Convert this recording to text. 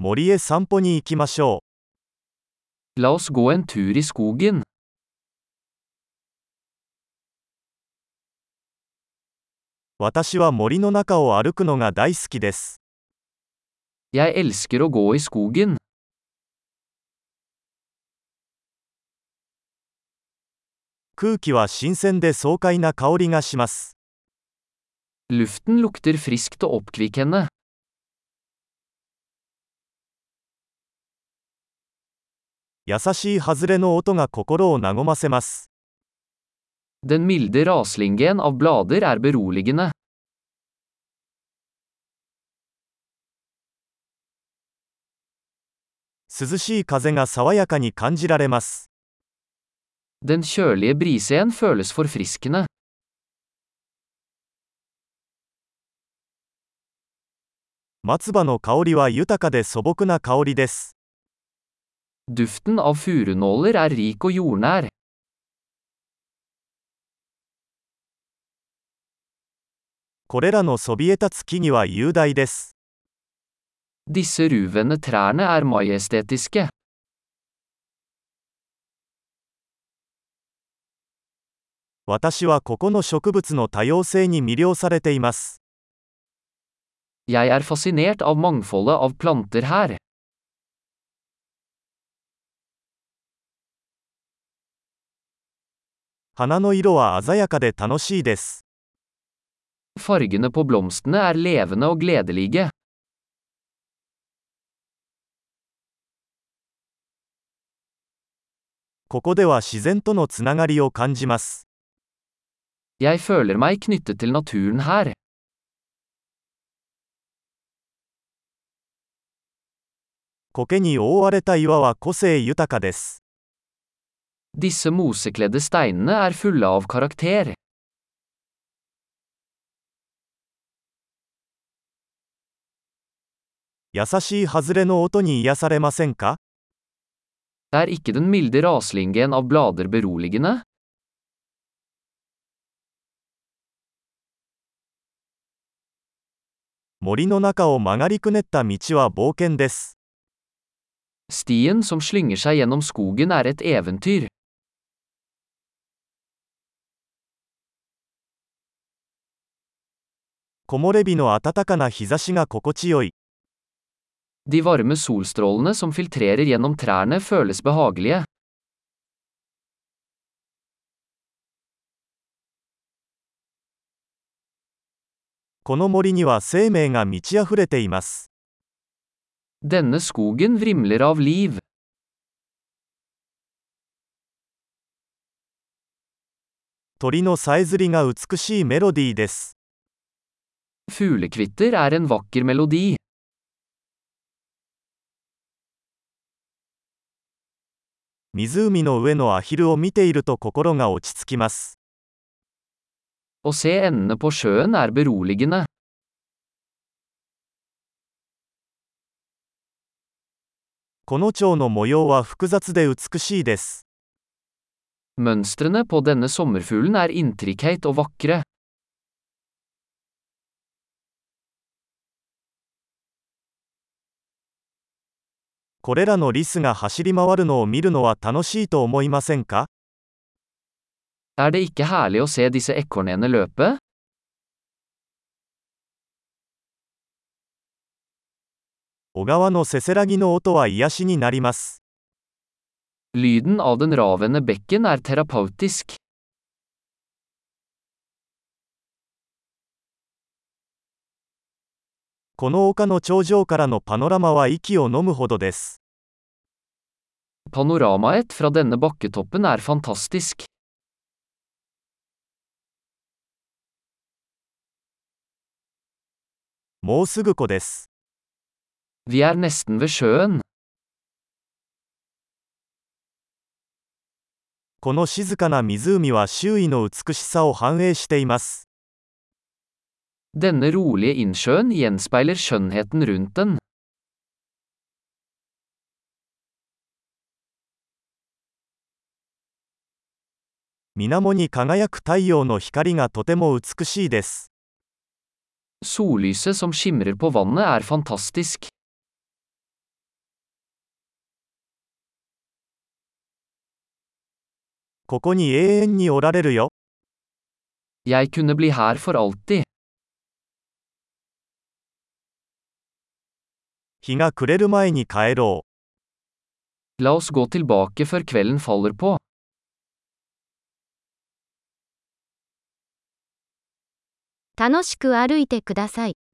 森へ散歩に行きましょ La oss gå en tur i skogen. う。私は森の中を歩くのが大好きです。Jeg elsker å gå i skogen. 空気は新鮮で爽快な香りがします。Luften lukter friskt og oppkvikkende. 優しい外れの音が心を和ませます。Den milde raslingen av blader er beroligende. 涼しい風が爽やかに感じられます。Den kjølige brisen føles forfriskende. 松葉の香りは豊かで素朴な香りです。Duften av furunåler er rik og jordnær. これらのそびえ立つ木々は雄大です。Disse ruvende trærne er majestetiske. 私はここの植物の多様性に魅了されています。Jeg er fascinert av mangfoldet av planter her. 花の色は鮮やかで楽しいです。Fargene på blomstene er levende og gledelige. ここでは自然とのつながりを感じます。Jeg føler meg knyttet til naturen her. 苔に覆われた岩は個性豊かです。Disse mosekledde steinene er fulle av karakter. Er ikke den milde raslingen av blader beroligende? Stien som slynger seg gjennom skogen er et eventyr. 木漏れ日の暖かな日差しが心地よい。De varme solstrålene som filtrerer gjennom trærne føles behagelige. この森には生命が満ち溢れています。Denne skogen vrimler av liv. 鳥のさえずりが美しいメロディーです。Fuglekvitter er en vakker melodi. Å se endene på sjøen er beroligende. Mønstrene på denne sommerfuglen er intrikate og vakre. これらのリスが走り回るのを見るのは楽しいと思いませんか Er det ikke herlig å se disse ekornene løpe? 小川のせせらぎの音は癒しになります。Lyden av den ravende bekken er terapeutisk. この丘の頂上からのパノラマは息を呑むほどです。もうすぐ子です。この静かな湖は周囲の美しさを反映しています。Denne rolige innsjøen gjenspeiler skjønnheten rundt den. Sollyset som skimrer på vannet, er fantastisk. ここに永遠におられるよ。Jeg kunne bli her for alltid. 日が暮れる前に帰ろう。La oss gå tilbake før kvelden faller på. 楽しく歩いてください。